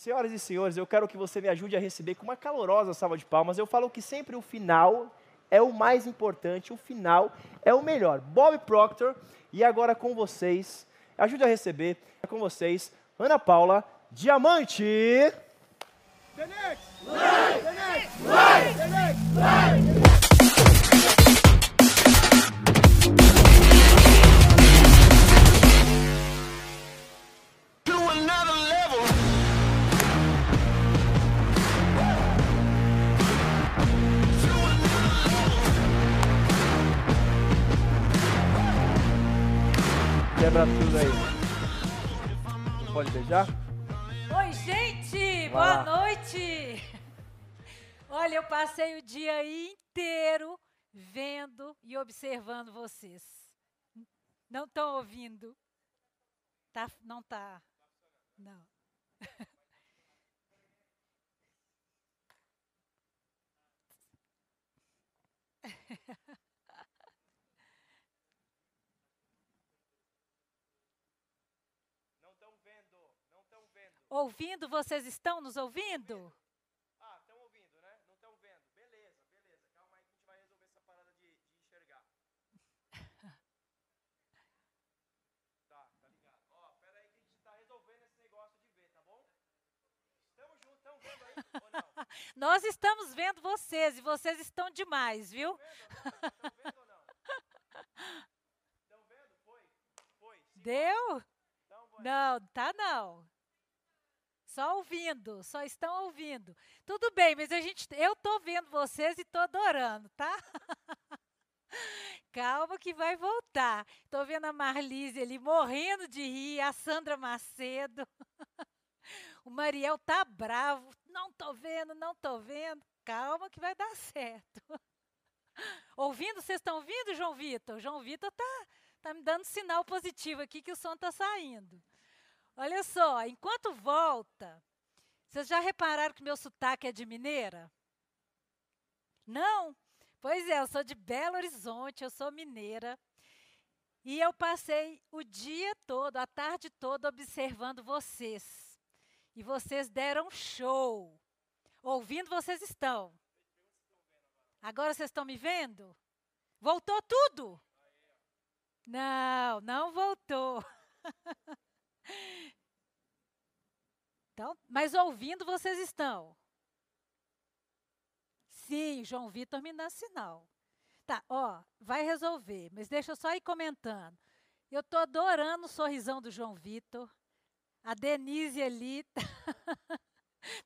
Senhoras e senhores, eu quero que você me ajude a receber com uma calorosa salva de palmas. Eu falo que sempre o final é o mais importante, o final é o melhor. Bob Proctor, e agora com vocês, ajude a receber com vocês, Ana Paula Diamante. The next, the next, the next, right. Tudo aí. Pode beijar? Oi, gente! Boa noite! Olha, eu passei o dia inteiro vendo e observando vocês. Não estão ouvindo? Tá, não tá. Não. Ouvindo, vocês estão nos ouvindo? Ah, estão ouvindo, né? Não estão vendo. Beleza, beleza. Calma aí que a gente vai resolver essa parada de, de enxergar. tá, tá ligado. Ó, pera aí que a gente tá resolvendo esse negócio de ver, tá bom? Estamos juntos, estão vendo aí ou não? Nós estamos vendo vocês e vocês estão demais, viu? Estão vendo ou não? Estão vendo? Foi? Foi? Sim. Deu? Então. Não, tá não. Só ouvindo, só estão ouvindo. Tudo bem, mas a gente, eu tô vendo vocês e tô adorando, tá? Calma que vai voltar. Tô vendo a Marlise ali morrendo de rir, a Sandra Macedo. o Mariel tá bravo. Não tô vendo, não tô vendo. Calma que vai dar certo. Ouvindo, vocês estão ouvindo, João Vitor? João Vitor tá, tá me dando sinal positivo aqui que o som tá saindo. Olha só, enquanto volta, vocês já repararam que meu sotaque é de mineira? Não? Pois é, eu sou de Belo Horizonte, eu sou mineira. E eu passei o dia todo, a tarde toda, observando vocês. E vocês deram show. Ouvindo, vocês estão. Agora vocês estão me vendo? Voltou tudo? Não, não voltou. Então, mas ouvindo vocês estão. Sim, João Vitor me dá sinal. Tá, ó, vai resolver, mas deixa eu só ir comentando. Eu tô adorando o sorrisão do João Vitor. A Denise ali tá,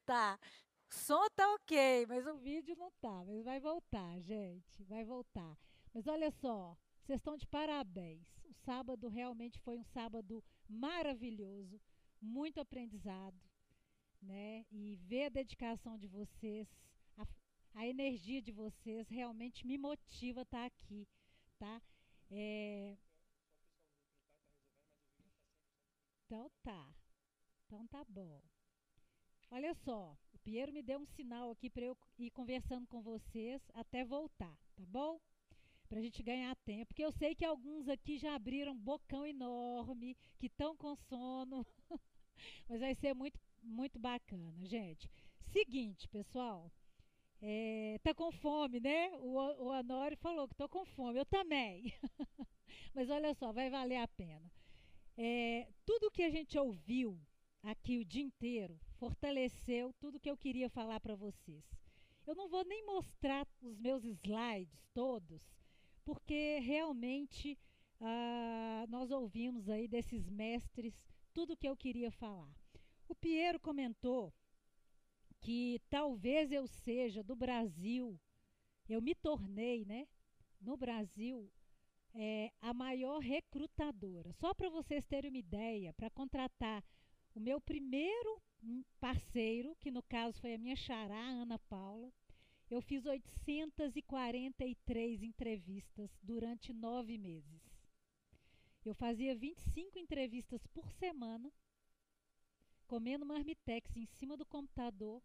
tá. O som tá ok, mas o vídeo não tá. Mas vai voltar, gente. Vai voltar. Mas olha só, vocês estão de parabéns. O sábado realmente foi um sábado maravilhoso, muito aprendizado né? E ver a dedicação de vocês, a, a energia de vocês realmente me motiva a estar tá aqui, tá? É... Então tá. Então tá bom. Olha só, o Piero me deu um sinal aqui para eu ir conversando com vocês até voltar, tá bom? Para a gente ganhar tempo, porque eu sei que alguns aqui já abriram bocão enorme, que estão com sono, mas vai ser muito muito bacana, gente. Seguinte, pessoal. É, tá com fome, né? O, o Honório falou que tô com fome. Eu também. Mas olha só, vai valer a pena. É, tudo que a gente ouviu aqui o dia inteiro fortaleceu tudo que eu queria falar para vocês. Eu não vou nem mostrar os meus slides todos, porque realmente ah, nós ouvimos aí desses mestres tudo que eu queria falar. O Piero comentou que talvez eu seja do Brasil, eu me tornei, né, no Brasil, é, a maior recrutadora. Só para vocês terem uma ideia, para contratar o meu primeiro parceiro, que no caso foi a minha xará, Ana Paula, eu fiz 843 entrevistas durante nove meses. Eu fazia 25 entrevistas por semana comendo marmitex em cima do computador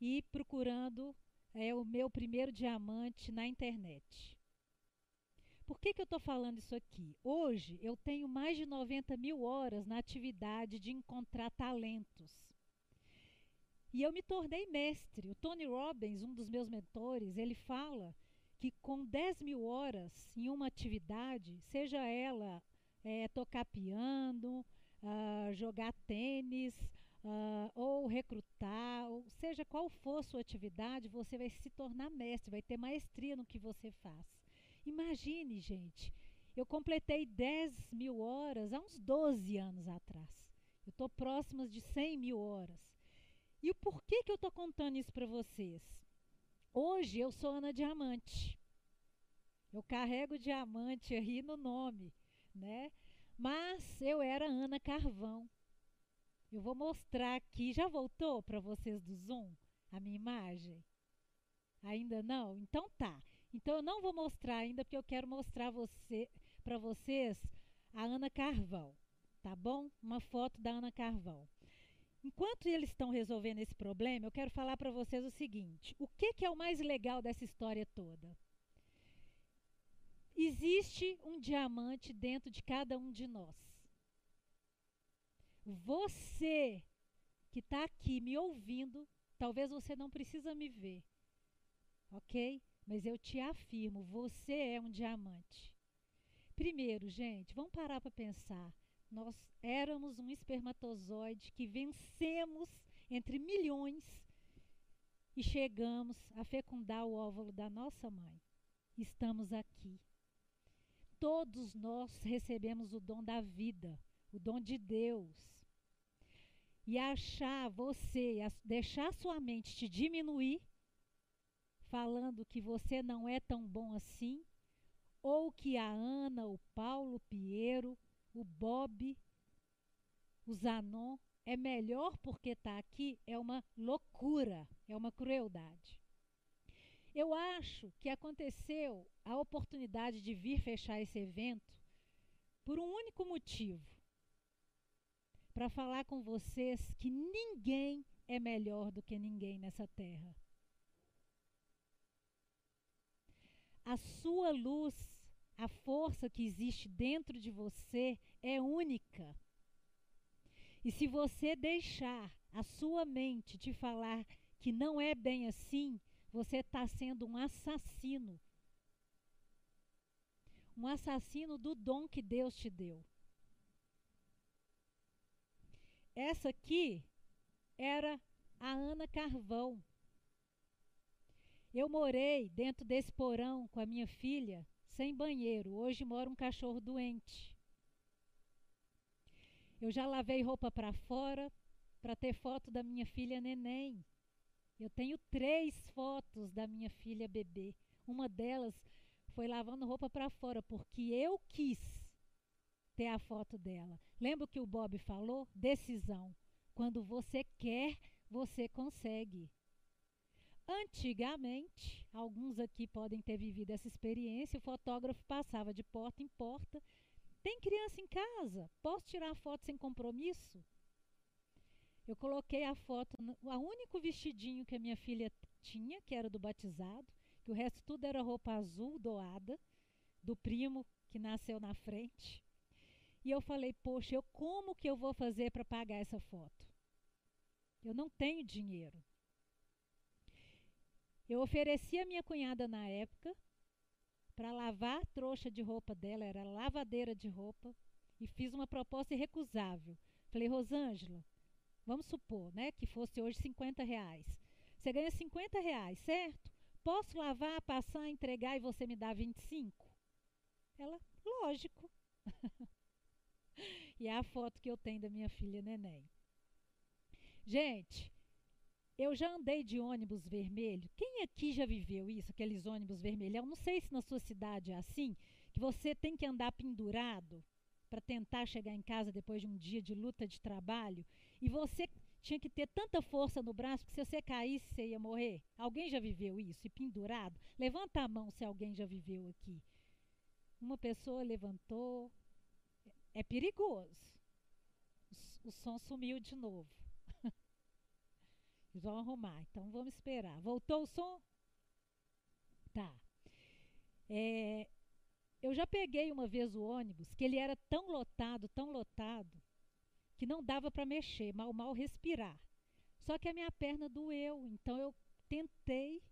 e procurando é, o meu primeiro diamante na internet. Por que, que eu estou falando isso aqui? Hoje eu tenho mais de 90 mil horas na atividade de encontrar talentos. E eu me tornei mestre. O Tony Robbins, um dos meus mentores, ele fala que com 10 mil horas em uma atividade, seja ela é, tocar piano, uh, jogar tênis, uh, ou recrutar, ou seja qual for sua atividade, você vai se tornar mestre, vai ter maestria no que você faz. Imagine, gente, eu completei 10 mil horas há uns 12 anos atrás. Eu estou próxima de 100 mil horas. E o porquê que eu estou contando isso para vocês? Hoje eu sou Ana Diamante. Eu carrego diamante aí no nome, né? Mas eu era Ana Carvão. Eu vou mostrar aqui. Já voltou para vocês do Zoom a minha imagem? Ainda não? Então tá. Então eu não vou mostrar ainda porque eu quero mostrar você para vocês a Ana Carvão, tá bom? Uma foto da Ana Carvão. Enquanto eles estão resolvendo esse problema, eu quero falar para vocês o seguinte: o que, que é o mais legal dessa história toda? Existe um diamante dentro de cada um de nós. Você que está aqui me ouvindo, talvez você não precisa me ver, ok? Mas eu te afirmo, você é um diamante. Primeiro, gente, vamos parar para pensar. Nós éramos um espermatozoide que vencemos entre milhões e chegamos a fecundar o óvulo da nossa mãe. Estamos aqui. Todos nós recebemos o dom da vida, o dom de Deus. E achar você, deixar sua mente te diminuir, falando que você não é tão bom assim, ou que a Ana, o Paulo, o Piero, o Bob, o Zanon é melhor porque está aqui, é uma loucura, é uma crueldade. Eu acho que aconteceu a oportunidade de vir fechar esse evento por um único motivo: para falar com vocês que ninguém é melhor do que ninguém nessa terra. A sua luz a força que existe dentro de você é única. E se você deixar a sua mente te falar que não é bem assim, você está sendo um assassino. Um assassino do dom que Deus te deu. Essa aqui era a Ana Carvão. Eu morei dentro desse porão com a minha filha sem banheiro. Hoje mora um cachorro doente. Eu já lavei roupa para fora para ter foto da minha filha neném. Eu tenho três fotos da minha filha bebê. Uma delas foi lavando roupa para fora porque eu quis ter a foto dela. Lembra que o Bob falou? Decisão. Quando você quer, você consegue. Antigamente, alguns aqui podem ter vivido essa experiência, o fotógrafo passava de porta em porta. Tem criança em casa? Posso tirar a foto sem compromisso? Eu coloquei a foto, o único vestidinho que a minha filha tinha, que era do batizado, que o resto tudo era roupa azul doada, do primo que nasceu na frente. E eu falei, poxa, eu como que eu vou fazer para pagar essa foto? Eu não tenho dinheiro. Eu ofereci a minha cunhada na época para lavar a trouxa de roupa dela, era lavadeira de roupa, e fiz uma proposta irrecusável. Falei, Rosângela, vamos supor né, que fosse hoje 50 reais. Você ganha 50 reais, certo? Posso lavar, passar, entregar e você me dá 25? Ela, lógico. e é a foto que eu tenho da minha filha neném. Gente, eu já andei de ônibus vermelho. Quem aqui já viveu isso, aqueles ônibus vermelhos? Eu não sei se na sua cidade é assim, que você tem que andar pendurado para tentar chegar em casa depois de um dia de luta de trabalho, e você tinha que ter tanta força no braço que se você caísse você ia morrer. Alguém já viveu isso? E pendurado? Levanta a mão se alguém já viveu aqui. Uma pessoa levantou. É perigoso. O som sumiu de novo. Vão arrumar. Então vamos esperar. Voltou o som? Tá. É, eu já peguei uma vez o ônibus que ele era tão lotado, tão lotado, que não dava para mexer, mal mal respirar. Só que a minha perna doeu, então eu tentei.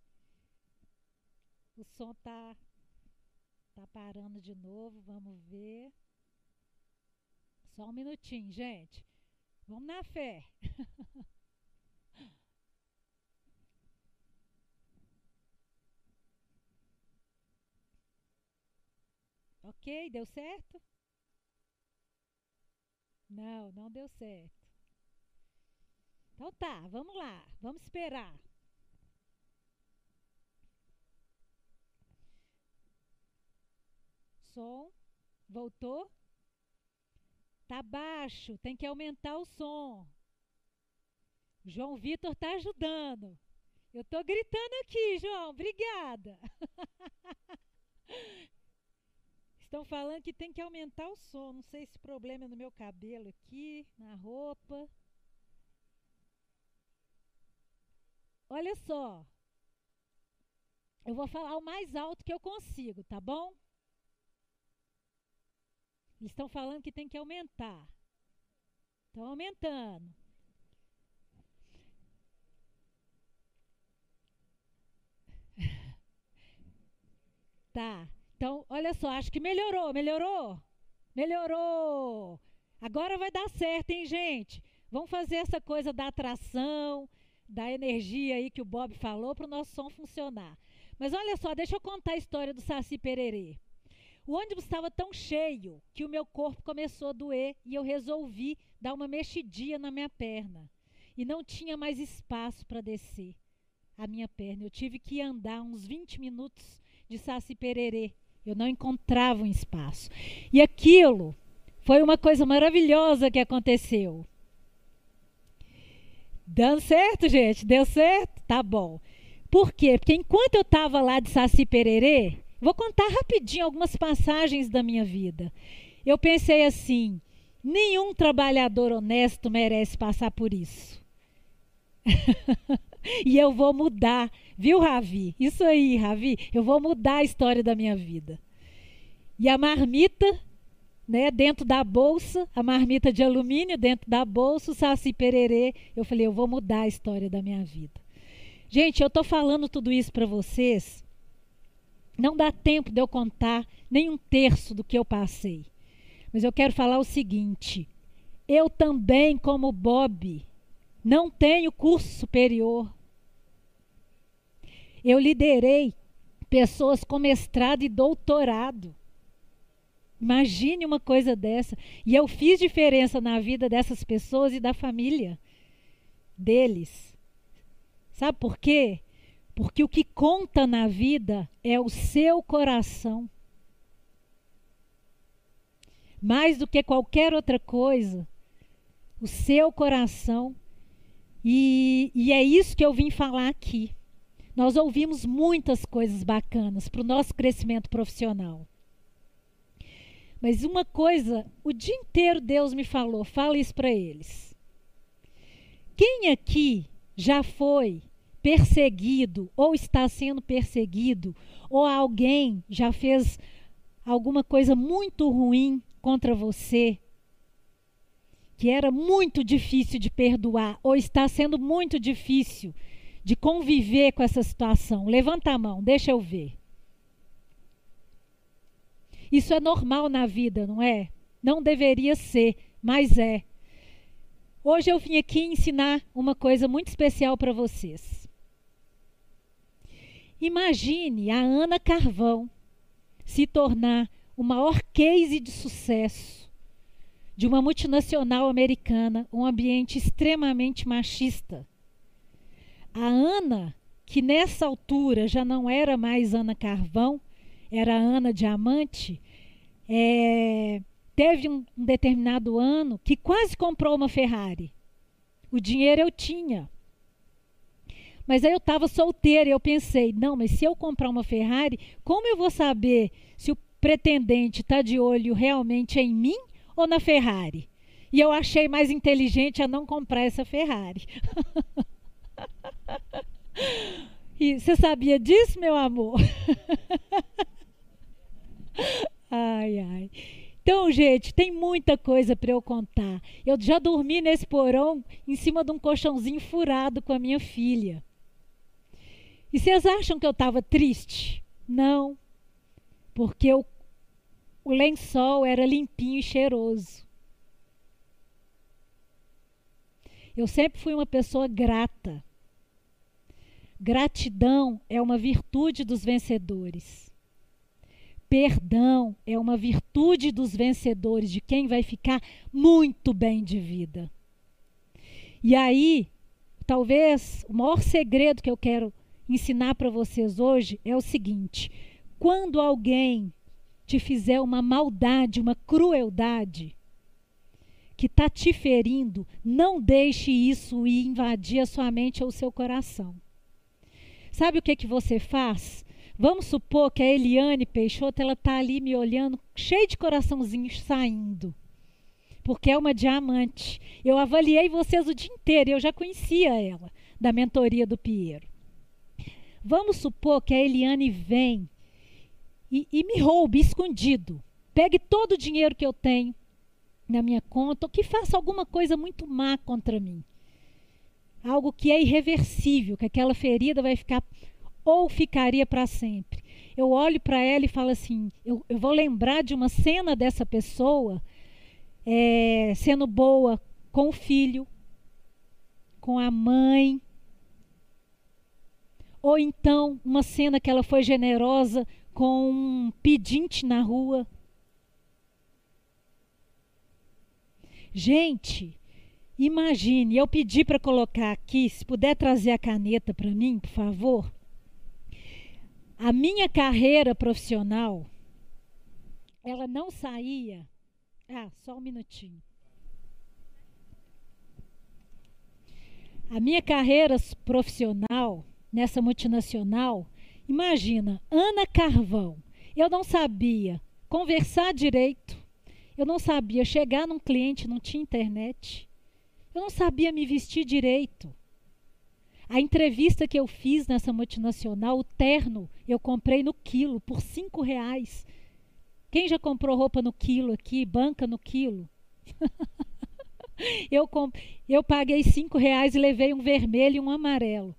O som tá tá parando de novo, vamos ver. Só um minutinho, gente. Vamos na fé. ok, deu certo? Não, não deu certo. Então tá, vamos lá, vamos esperar. Som, voltou? Tá baixo, tem que aumentar o som. João Vitor tá ajudando. Eu tô gritando aqui, João, obrigada. Estão falando que tem que aumentar o som. Não sei se o problema é no meu cabelo aqui, na roupa. Olha só. Eu vou falar o mais alto que eu consigo, tá bom? Eles estão falando que tem que aumentar. Estão aumentando. Tá. Então, olha só, acho que melhorou, melhorou? Melhorou. Agora vai dar certo, hein, gente? Vamos fazer essa coisa da atração, da energia aí que o Bob falou para o nosso som funcionar. Mas olha só, deixa eu contar a história do Saci Pererê. O ônibus estava tão cheio que o meu corpo começou a doer e eu resolvi dar uma mexidinha na minha perna. E não tinha mais espaço para descer a minha perna. Eu tive que andar uns 20 minutos de Saci Pererê. Eu não encontrava um espaço. E aquilo foi uma coisa maravilhosa que aconteceu. Dando certo, gente? Deu certo? Tá bom. Por quê? Porque enquanto eu estava lá de Saci Pererê, vou contar rapidinho algumas passagens da minha vida. Eu pensei assim: nenhum trabalhador honesto merece passar por isso. e eu vou mudar, viu, Ravi? Isso aí, Ravi, eu vou mudar a história da minha vida. E a marmita né, dentro da bolsa, a marmita de alumínio dentro da bolsa, o saci pererê. Eu falei, eu vou mudar a história da minha vida. Gente, eu estou falando tudo isso para vocês. Não dá tempo de eu contar nem um terço do que eu passei. Mas eu quero falar o seguinte: eu também, como Bob, não tenho curso superior. Eu liderei pessoas com mestrado e doutorado. Imagine uma coisa dessa. E eu fiz diferença na vida dessas pessoas e da família deles. Sabe por quê? Porque o que conta na vida é o seu coração. Mais do que qualquer outra coisa, o seu coração. E, e é isso que eu vim falar aqui. Nós ouvimos muitas coisas bacanas para o nosso crescimento profissional. Mas uma coisa, o dia inteiro Deus me falou, fala isso para eles. Quem aqui já foi perseguido ou está sendo perseguido ou alguém já fez alguma coisa muito ruim contra você que era muito difícil de perdoar ou está sendo muito difícil de conviver com essa situação? Levanta a mão, deixa eu ver. Isso é normal na vida, não é? Não deveria ser, mas é. Hoje eu vim aqui ensinar uma coisa muito especial para vocês. Imagine a Ana Carvão se tornar o maior case de sucesso de uma multinacional americana, um ambiente extremamente machista. A Ana, que nessa altura já não era mais Ana Carvão, era Ana Diamante, é, teve um, um determinado ano que quase comprou uma Ferrari. O dinheiro eu tinha. Mas aí eu estava solteira e eu pensei, não, mas se eu comprar uma Ferrari, como eu vou saber se o pretendente está de olho realmente em mim ou na Ferrari? E eu achei mais inteligente a não comprar essa Ferrari. e você sabia disso, meu amor? Ai, ai. Então, gente, tem muita coisa para eu contar. Eu já dormi nesse porão em cima de um colchãozinho furado com a minha filha. E vocês acham que eu estava triste? Não, porque o, o lençol era limpinho e cheiroso. Eu sempre fui uma pessoa grata. Gratidão é uma virtude dos vencedores. Perdão é uma virtude dos vencedores, de quem vai ficar muito bem de vida. E aí, talvez o maior segredo que eu quero ensinar para vocês hoje é o seguinte: quando alguém te fizer uma maldade, uma crueldade, que está te ferindo, não deixe isso ir invadir a sua mente ou o seu coração. Sabe o que, que você faz? Vamos supor que a Eliane Peixoto ela está ali me olhando, cheia de coraçãozinhos saindo. Porque é uma diamante. Eu avaliei vocês o dia inteiro, eu já conhecia ela, da mentoria do Piero. Vamos supor que a Eliane vem e, e me roube escondido. Pegue todo o dinheiro que eu tenho na minha conta, ou que faça alguma coisa muito má contra mim. Algo que é irreversível, que aquela ferida vai ficar ou ficaria para sempre. Eu olho para ela e falo assim: eu, eu, vou lembrar de uma cena dessa pessoa é, sendo boa com o filho, com a mãe, ou então uma cena que ela foi generosa com um pedinte na rua. Gente, imagine, eu pedi para colocar aqui, se puder trazer a caneta para mim, por favor. A minha carreira profissional, ela não saía. Ah, só um minutinho. A minha carreira profissional, nessa multinacional, imagina, Ana Carvão. Eu não sabia conversar direito, eu não sabia chegar num cliente, não tinha internet, eu não sabia me vestir direito. A entrevista que eu fiz nessa multinacional, o terno, eu comprei no quilo, por cinco reais. Quem já comprou roupa no quilo aqui, banca no quilo? eu, comp... eu paguei cinco reais e levei um vermelho e um amarelo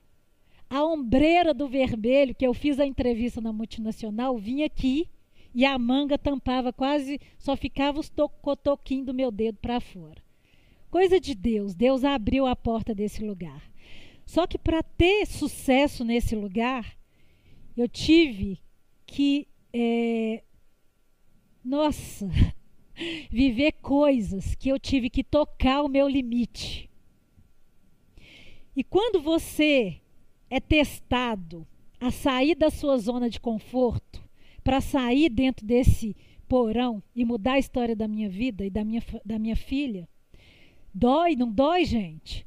a ombreira do vermelho, que eu fiz a entrevista na multinacional, vinha aqui e a manga tampava quase, só ficava os cotoquinhos do meu dedo para fora. Coisa de Deus, Deus abriu a porta desse lugar. Só que para ter sucesso nesse lugar, eu tive que, é, nossa, viver coisas que eu tive que tocar o meu limite. E quando você é testado a sair da sua zona de conforto para sair dentro desse porão e mudar a história da minha vida e da minha, da minha filha, dói, não dói, gente?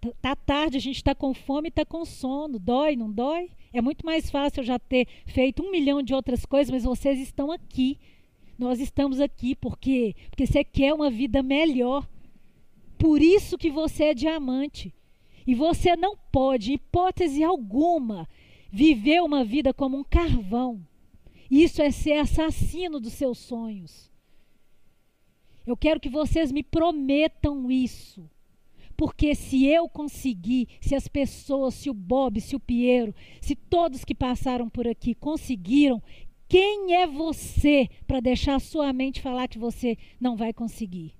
Tá, tá tarde, a gente está com fome, está com sono, dói, não dói? É muito mais fácil eu já ter feito um milhão de outras coisas, mas vocês estão aqui. Nós estamos aqui porque porque você quer uma vida melhor. Por isso que você é diamante. E você não pode, hipótese alguma, viver uma vida como um carvão. Isso é ser assassino dos seus sonhos. Eu quero que vocês me prometam isso. Porque se eu conseguir, se as pessoas, se o Bob, se o Piero, se todos que passaram por aqui conseguiram, quem é você para deixar a sua mente falar que você não vai conseguir?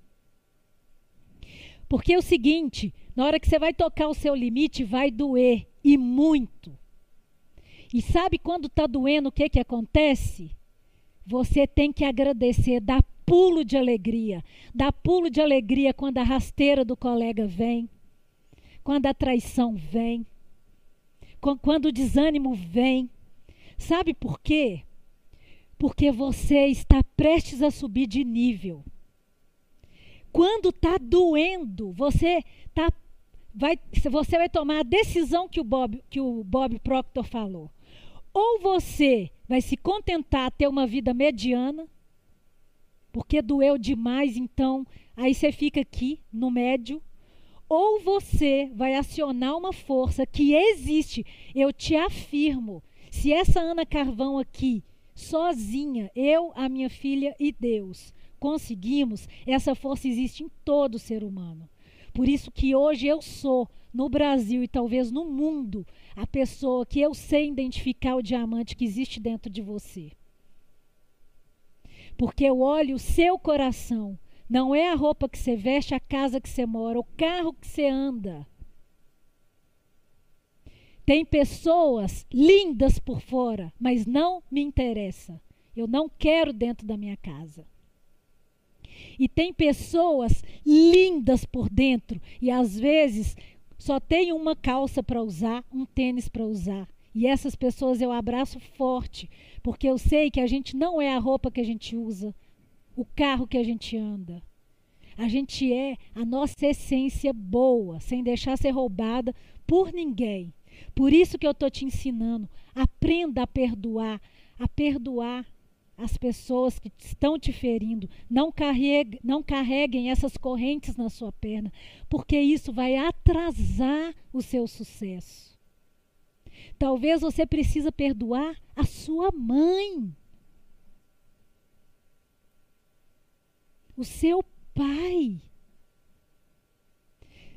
Porque é o seguinte, na hora que você vai tocar o seu limite, vai doer e muito. E sabe quando está doendo o que, que acontece? Você tem que agradecer, dar pulo de alegria. Dar pulo de alegria quando a rasteira do colega vem, quando a traição vem, quando o desânimo vem. Sabe por quê? Porque você está prestes a subir de nível. Quando está doendo, você tá, vai, você vai tomar a decisão que o Bob, que o Bob Proctor falou. Ou você vai se contentar a ter uma vida mediana, porque doeu demais, então aí você fica aqui no médio. Ou você vai acionar uma força que existe. Eu te afirmo, se essa Ana Carvão aqui, sozinha, eu, a minha filha e Deus, conseguimos, essa força existe em todo ser humano. Por isso que hoje eu sou, no Brasil e talvez no mundo, a pessoa que eu sei identificar o diamante que existe dentro de você. Porque eu olho o seu coração, não é a roupa que você veste, a casa que você mora, o carro que você anda. Tem pessoas lindas por fora, mas não me interessa. Eu não quero dentro da minha casa. E tem pessoas lindas por dentro e às vezes só tem uma calça para usar, um tênis para usar. E essas pessoas eu abraço forte, porque eu sei que a gente não é a roupa que a gente usa, o carro que a gente anda. A gente é a nossa essência boa, sem deixar ser roubada por ninguém. Por isso que eu estou te ensinando. Aprenda a perdoar, a perdoar as pessoas que estão te ferindo. Não, carregue, não carreguem essas correntes na sua perna, porque isso vai atrasar o seu sucesso. Talvez você precisa perdoar a sua mãe. O seu pai.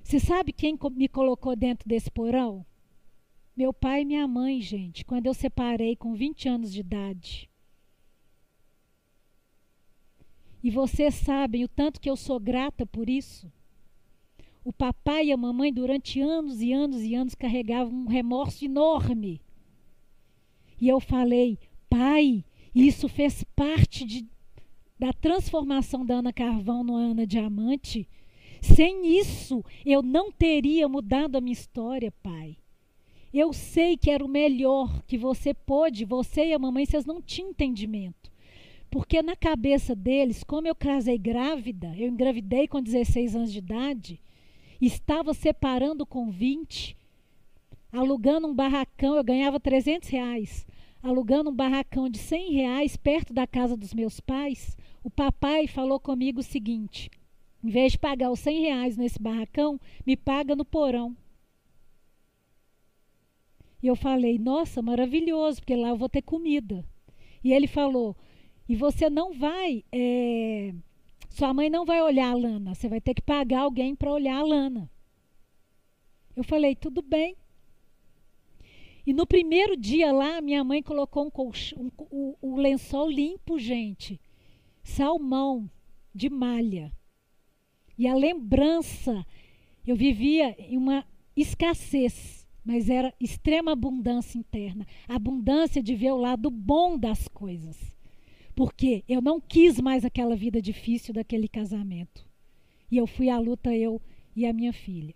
Você sabe quem me colocou dentro desse porão? Meu pai e minha mãe, gente, quando eu separei com 20 anos de idade. E vocês sabem o tanto que eu sou grata por isso. O papai e a mamãe, durante anos e anos e anos, carregavam um remorso enorme. E eu falei, pai, isso fez parte de, da transformação da Ana Carvão no Ana Diamante. Sem isso, eu não teria mudado a minha história, pai. Eu sei que era o melhor que você pôde, você e a mamãe, vocês não tinham entendimento. Porque na cabeça deles, como eu casei grávida, eu engravidei com 16 anos de idade, estava separando com 20, alugando um barracão, eu ganhava 300 reais, alugando um barracão de 100 reais perto da casa dos meus pais, o papai falou comigo o seguinte, em vez de pagar os 100 reais nesse barracão, me paga no porão. E eu falei, nossa, maravilhoso, porque lá eu vou ter comida. E ele falou, e você não vai. É, sua mãe não vai olhar a lana. Você vai ter que pagar alguém para olhar a lana. Eu falei, tudo bem. E no primeiro dia lá, minha mãe colocou um, colchão, um, um, um lençol limpo, gente. Salmão de malha. E a lembrança, eu vivia em uma escassez, mas era extrema abundância interna. Abundância de ver o lado bom das coisas. Porque eu não quis mais aquela vida difícil daquele casamento. E eu fui à luta, eu e a minha filha.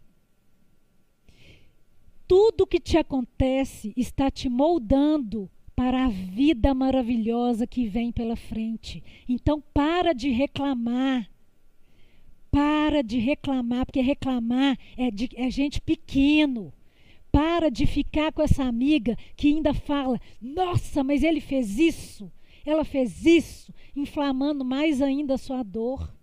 Tudo que te acontece está te moldando para a vida maravilhosa que vem pela frente. Então, para de reclamar. Para de reclamar, porque reclamar é, de, é gente pequeno. Para de ficar com essa amiga que ainda fala: nossa, mas ele fez isso. Ela fez isso, inflamando mais ainda a sua dor.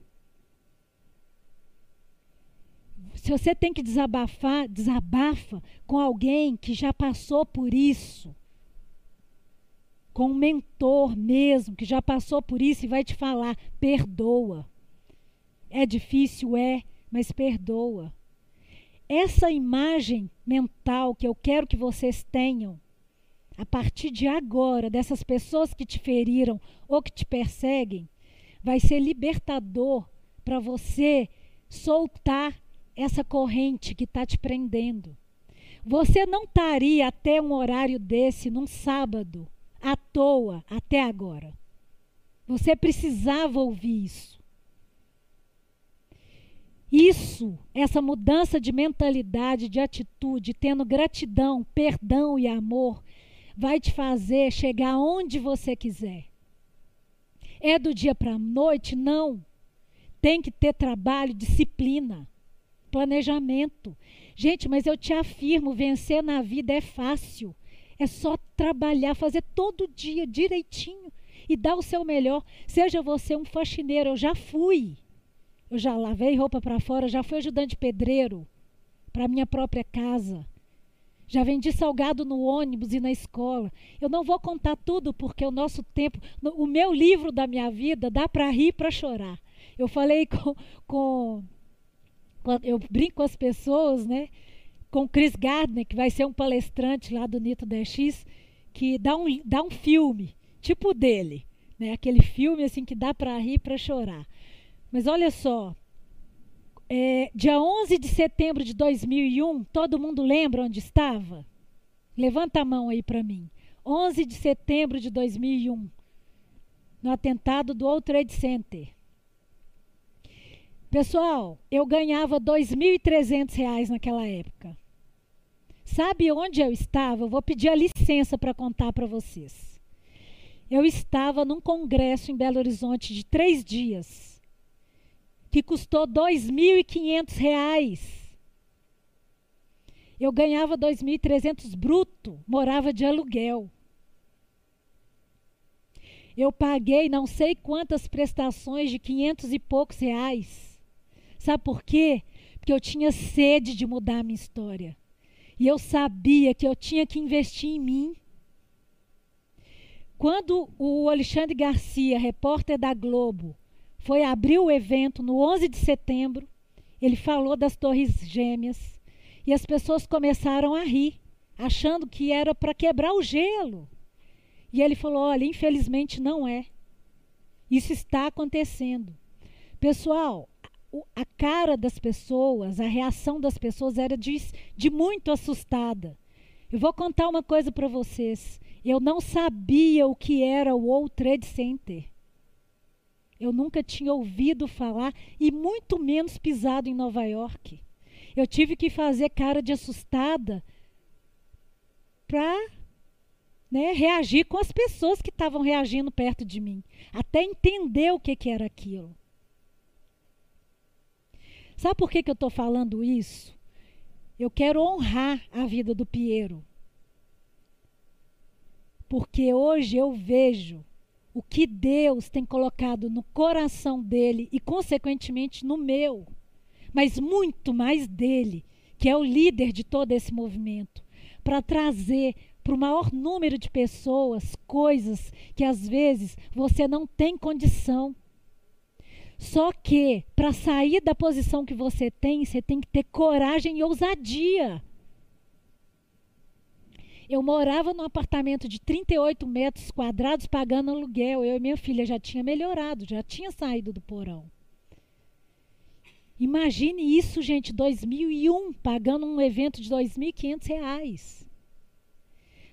Se você tem que desabafar, desabafa com alguém que já passou por isso. Com um mentor mesmo, que já passou por isso e vai te falar: perdoa. É difícil, é, mas perdoa. Essa imagem mental que eu quero que vocês tenham a partir de agora, dessas pessoas que te feriram ou que te perseguem, vai ser libertador para você soltar essa corrente que está te prendendo. Você não estaria até um horário desse, num sábado, à toa, até agora. Você precisava ouvir isso. Isso, essa mudança de mentalidade, de atitude, tendo gratidão, perdão e amor, vai te fazer chegar onde você quiser. É do dia para a noite? Não. Tem que ter trabalho, disciplina, planejamento. Gente, mas eu te afirmo: vencer na vida é fácil. É só trabalhar, fazer todo dia direitinho e dar o seu melhor. Seja você um faxineiro, eu já fui. Eu já lavei roupa para fora, já fui ajudante pedreiro para minha própria casa. Já vendi salgado no ônibus e na escola. Eu não vou contar tudo porque o nosso tempo, o meu livro da minha vida dá para rir, para chorar. Eu falei com, com, eu brinco com as pessoas, né? Com Chris Gardner, que vai ser um palestrante lá do Nito DX, que dá um, dá um filme, tipo dele, né? Aquele filme assim que dá para rir, para chorar. Mas olha só, é, dia 11 de setembro de 2001, todo mundo lembra onde estava? Levanta a mão aí para mim. 11 de setembro de 2001, no atentado do World Trade Center. Pessoal, eu ganhava R$ 2.300 naquela época. Sabe onde eu estava? Eu vou pedir a licença para contar para vocês. Eu estava num congresso em Belo Horizonte de três dias que custou R$ 2.500. Eu ganhava 2.300 bruto, morava de aluguel. Eu paguei não sei quantas prestações de 500 e poucos reais. Sabe por quê? Porque eu tinha sede de mudar a minha história. E eu sabia que eu tinha que investir em mim. Quando o Alexandre Garcia, repórter da Globo, foi abrir o evento no 11 de setembro. Ele falou das Torres Gêmeas e as pessoas começaram a rir, achando que era para quebrar o gelo. E ele falou: olha, infelizmente não é. Isso está acontecendo. Pessoal, a cara das pessoas, a reação das pessoas era de, de muito assustada. Eu vou contar uma coisa para vocês. Eu não sabia o que era o World Trade Center. Eu nunca tinha ouvido falar e muito menos pisado em Nova York. Eu tive que fazer cara de assustada para né, reagir com as pessoas que estavam reagindo perto de mim, até entender o que, que era aquilo. Sabe por que, que eu estou falando isso? Eu quero honrar a vida do Piero. Porque hoje eu vejo o que Deus tem colocado no coração dele e, consequentemente, no meu, mas muito mais dele, que é o líder de todo esse movimento, para trazer para o maior número de pessoas coisas que às vezes você não tem condição. Só que, para sair da posição que você tem, você tem que ter coragem e ousadia. Eu morava num apartamento de 38 metros quadrados pagando aluguel. Eu e minha filha já tinha melhorado, já tinha saído do porão. Imagine isso, gente, 2001, pagando um evento de R$ 2.500.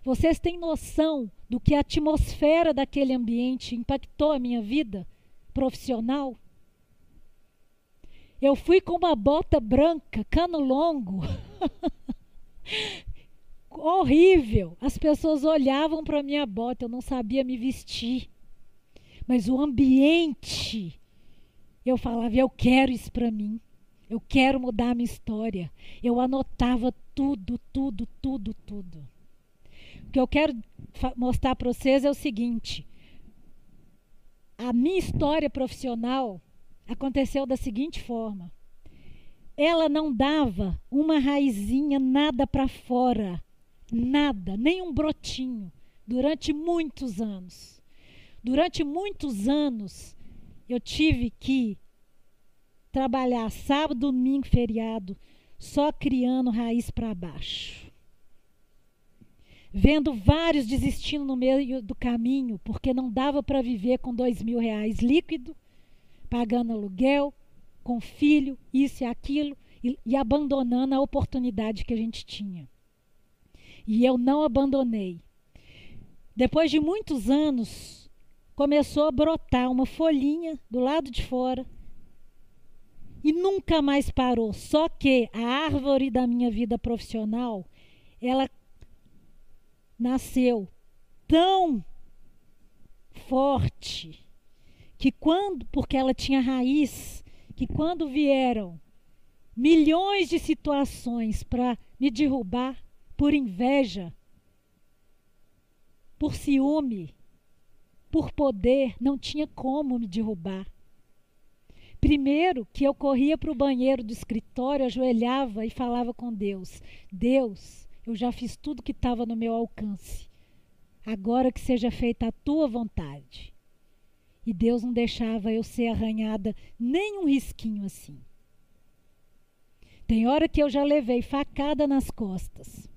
Vocês têm noção do que a atmosfera daquele ambiente impactou a minha vida profissional? Eu fui com uma bota branca, cano longo. horrível. As pessoas olhavam para minha bota, eu não sabia me vestir. Mas o ambiente, eu falava, eu quero isso para mim. Eu quero mudar a minha história. Eu anotava tudo, tudo, tudo, tudo. O que eu quero mostrar para vocês é o seguinte: a minha história profissional aconteceu da seguinte forma. Ela não dava uma raizinha nada para fora nada, nem um brotinho, durante muitos anos. Durante muitos anos, eu tive que trabalhar sábado, domingo, feriado, só criando raiz para baixo. Vendo vários desistindo no meio do caminho, porque não dava para viver com dois mil reais líquido, pagando aluguel, com filho, isso e aquilo, e, e abandonando a oportunidade que a gente tinha. E eu não abandonei. Depois de muitos anos, começou a brotar uma folhinha do lado de fora e nunca mais parou. Só que a árvore da minha vida profissional, ela nasceu tão forte que quando, porque ela tinha raiz, que quando vieram milhões de situações para me derrubar, por inveja, por ciúme, por poder, não tinha como me derrubar. Primeiro que eu corria para o banheiro do escritório, ajoelhava e falava com Deus: Deus, eu já fiz tudo que estava no meu alcance. Agora que seja feita a tua vontade. E Deus não deixava eu ser arranhada nem um risquinho assim. Tem hora que eu já levei facada nas costas.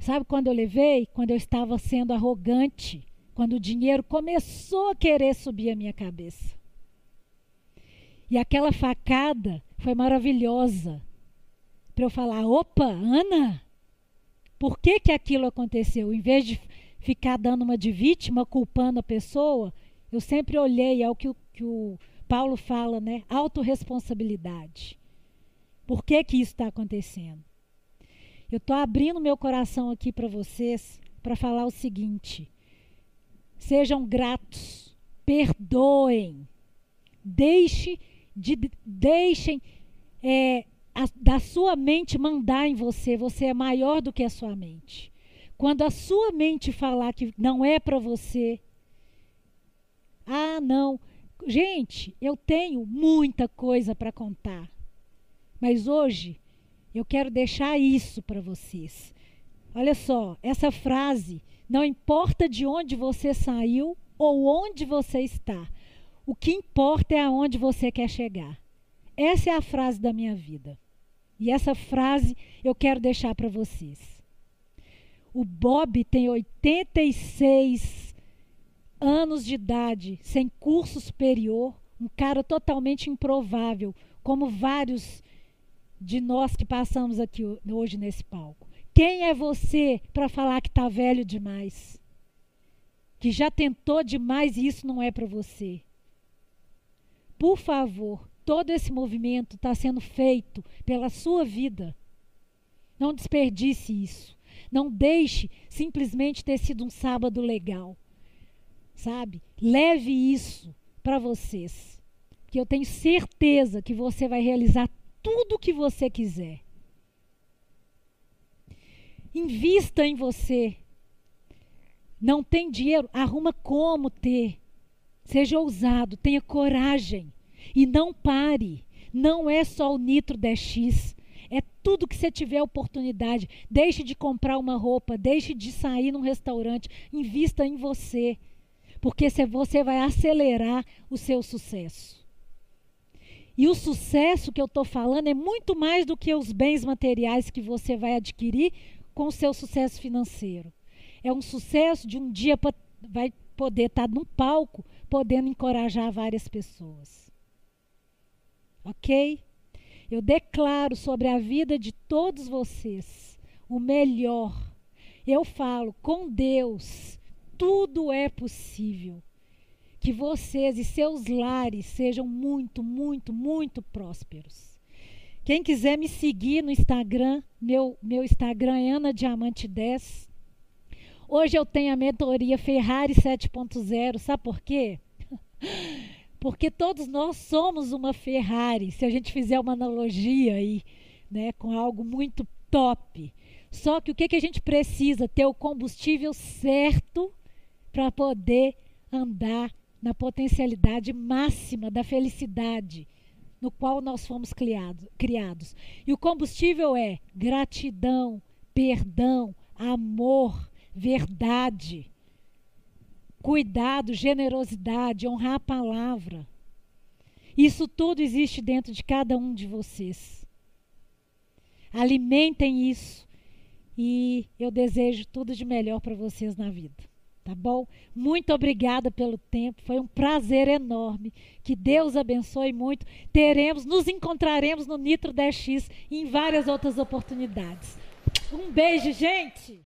Sabe quando eu levei? Quando eu estava sendo arrogante, quando o dinheiro começou a querer subir a minha cabeça. E aquela facada foi maravilhosa. Para eu falar: opa, Ana, por que, que aquilo aconteceu? Em vez de ficar dando uma de vítima, culpando a pessoa, eu sempre olhei, é o que o, que o Paulo fala, né? Autoresponsabilidade. Por que, que isso está acontecendo? Eu estou abrindo meu coração aqui para vocês para falar o seguinte: sejam gratos, perdoem, deixe de, deixem é, a, da sua mente mandar em você. Você é maior do que a sua mente. Quando a sua mente falar que não é para você, ah, não. Gente, eu tenho muita coisa para contar. Mas hoje eu quero deixar isso para vocês. Olha só, essa frase, não importa de onde você saiu ou onde você está, o que importa é aonde você quer chegar. Essa é a frase da minha vida. E essa frase eu quero deixar para vocês. O Bob tem 86 anos de idade, sem curso superior, um cara totalmente improvável, como vários de nós que passamos aqui hoje nesse palco. Quem é você para falar que está velho demais? Que já tentou demais e isso não é para você? Por favor, todo esse movimento está sendo feito pela sua vida. Não desperdice isso. Não deixe simplesmente ter sido um sábado legal. Sabe? Leve isso para vocês. Que eu tenho certeza que você vai realizar tudo o que você quiser. Invista em você. Não tem dinheiro? Arruma como ter. Seja ousado, tenha coragem e não pare. Não é só o Nitro 10X. É tudo que você tiver oportunidade. Deixe de comprar uma roupa, deixe de sair num restaurante, invista em você. Porque você vai acelerar o seu sucesso. E o sucesso que eu estou falando é muito mais do que os bens materiais que você vai adquirir com o seu sucesso financeiro. É um sucesso de um dia vai poder estar tá num palco podendo encorajar várias pessoas. Ok? Eu declaro sobre a vida de todos vocês o melhor. Eu falo, com Deus, tudo é possível. Que vocês e seus lares sejam muito, muito, muito prósperos. Quem quiser me seguir no Instagram, meu, meu Instagram é Ana Diamante 10. Hoje eu tenho a mentoria Ferrari 7.0, sabe por quê? Porque todos nós somos uma Ferrari, se a gente fizer uma analogia aí, né, com algo muito top. Só que o que, que a gente precisa? Ter o combustível certo para poder andar na potencialidade máxima da felicidade no qual nós fomos criado, criados. E o combustível é gratidão, perdão, amor, verdade, cuidado, generosidade, honrar a palavra. Isso tudo existe dentro de cada um de vocês. Alimentem isso e eu desejo tudo de melhor para vocês na vida. Tá bom? Muito obrigada pelo tempo. Foi um prazer enorme. Que Deus abençoe muito. Teremos, nos encontraremos no Nitro 10X e em várias outras oportunidades. Um beijo, gente!